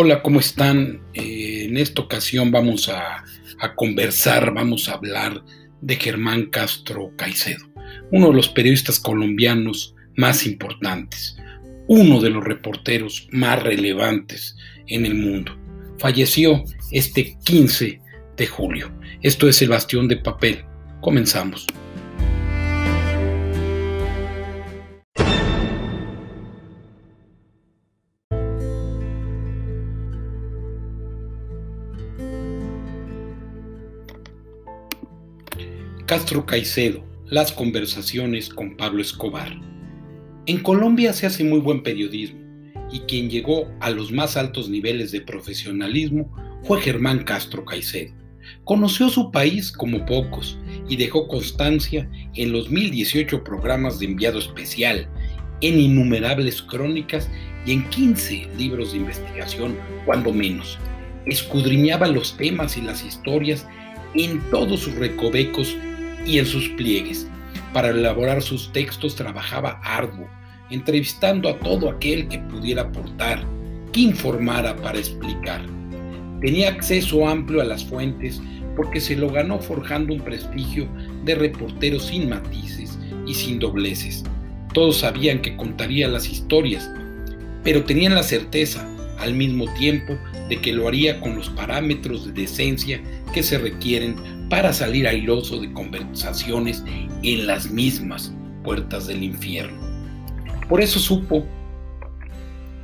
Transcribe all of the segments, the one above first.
Hola, ¿cómo están? Eh, en esta ocasión vamos a, a, conversar, vamos a hablar de Germán Castro Caicedo, uno de los periodistas colombianos más importantes, uno de los reporteros más relevantes en el mundo. Falleció este 15 de julio. Esto es el bastión de papel. Comenzamos. Castro Caicedo, las conversaciones con Pablo Escobar. En Colombia se hace muy buen periodismo y quien llegó a los más altos niveles de profesionalismo fue Germán Castro Caicedo. Conoció su país como pocos y dejó constancia en los 1018 programas de enviado especial, en innumerables crónicas y en 15 libros de investigación, cuando menos. Escudriñaba los temas y las historias en todos sus recovecos y en sus pliegues. Para elaborar sus textos trabajaba arduo, entrevistando a todo aquel que pudiera aportar, que informara para explicar. Tenía acceso amplio a las fuentes porque se lo ganó forjando un prestigio de reportero sin matices y sin dobleces. Todos sabían que contaría las historias, pero tenían la certeza al mismo tiempo de que lo haría con los parámetros de decencia que se requieren para salir airoso de conversaciones en las mismas puertas del infierno. Por eso supo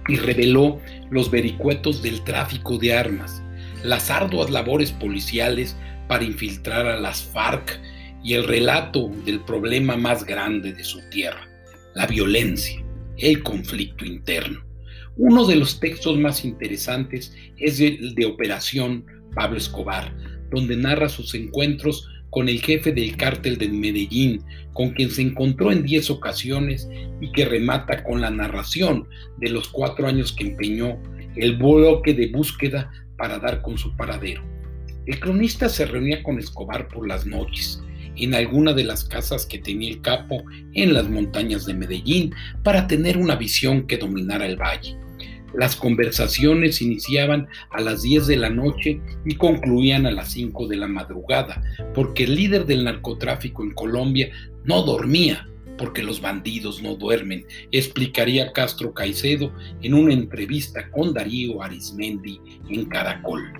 y reveló los vericuetos del tráfico de armas, las arduas labores policiales para infiltrar a las FARC y el relato del problema más grande de su tierra, la violencia, el conflicto interno. Uno de los textos más interesantes es el de Operación Pablo Escobar, donde narra sus encuentros con el jefe del cártel de Medellín, con quien se encontró en diez ocasiones y que remata con la narración de los cuatro años que empeñó el bloque de búsqueda para dar con su paradero. El cronista se reunía con Escobar por las noches, en alguna de las casas que tenía el capo en las montañas de Medellín, para tener una visión que dominara el valle. Las conversaciones iniciaban a las 10 de la noche y concluían a las 5 de la madrugada, porque el líder del narcotráfico en Colombia no dormía, porque los bandidos no duermen, explicaría Castro Caicedo en una entrevista con Darío Arismendi en Caracol.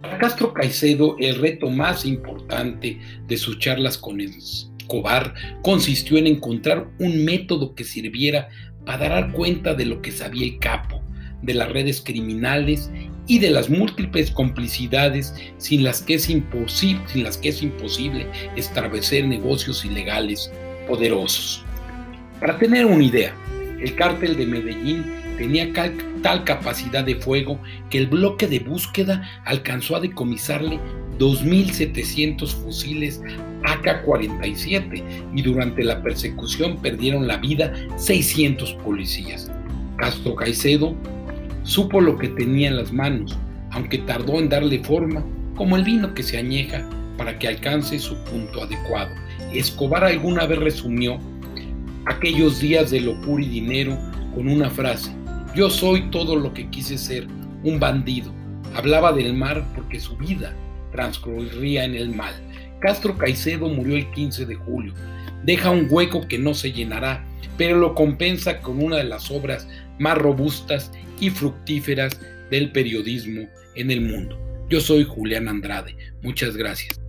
Para Castro Caicedo, el reto más importante de sus charlas con Escobar consistió en encontrar un método que sirviera para dar cuenta de lo que sabía el capo, de las redes criminales y de las múltiples complicidades sin las que es imposible, sin las que es imposible establecer negocios ilegales poderosos. Para tener una idea, el cártel de Medellín tenía tal capacidad de fuego que el bloque de búsqueda alcanzó a decomisarle 2.700 fusiles AK-47 y durante la persecución perdieron la vida 600 policías. Castro Caicedo Supo lo que tenía en las manos, aunque tardó en darle forma, como el vino que se añeja para que alcance su punto adecuado. Escobar alguna vez resumió aquellos días de locura y dinero con una frase, yo soy todo lo que quise ser, un bandido. Hablaba del mar porque su vida transcurría en el mal. Castro Caicedo murió el 15 de julio. Deja un hueco que no se llenará, pero lo compensa con una de las obras más robustas y fructíferas del periodismo en el mundo. Yo soy Julián Andrade. Muchas gracias.